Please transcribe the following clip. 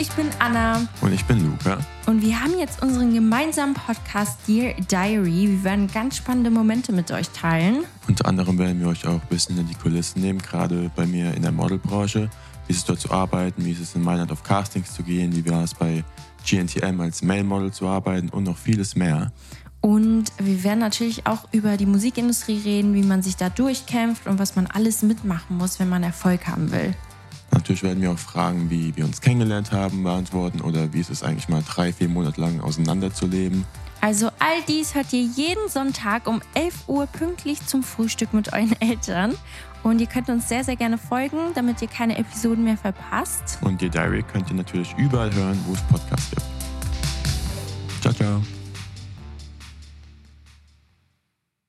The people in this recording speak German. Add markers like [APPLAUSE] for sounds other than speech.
Ich bin Anna. Und ich bin Luca. Und wir haben jetzt unseren gemeinsamen Podcast Dear Diary. Wir werden ganz spannende Momente mit euch teilen. Unter anderem werden wir euch auch ein bisschen in die Kulissen nehmen, gerade bei mir in der Modelbranche. Wie ist es dort zu arbeiten, wie ist es in Mailand auf Castings zu gehen, wie war es bei GNTM als Mail-Model zu arbeiten und noch vieles mehr. Und wir werden natürlich auch über die Musikindustrie reden, wie man sich da durchkämpft und was man alles mitmachen muss, wenn man Erfolg haben will. Natürlich werden wir auch Fragen, wie wir uns kennengelernt haben, beantworten oder wie es ist eigentlich mal drei, vier Monate lang auseinanderzuleben. Also all dies hört ihr jeden Sonntag um 11 Uhr pünktlich zum Frühstück mit euren [LAUGHS] Eltern. Und ihr könnt uns sehr, sehr gerne folgen, damit ihr keine Episoden mehr verpasst. Und die Diary könnt ihr natürlich überall hören, wo es Podcasts gibt. Ciao, ciao.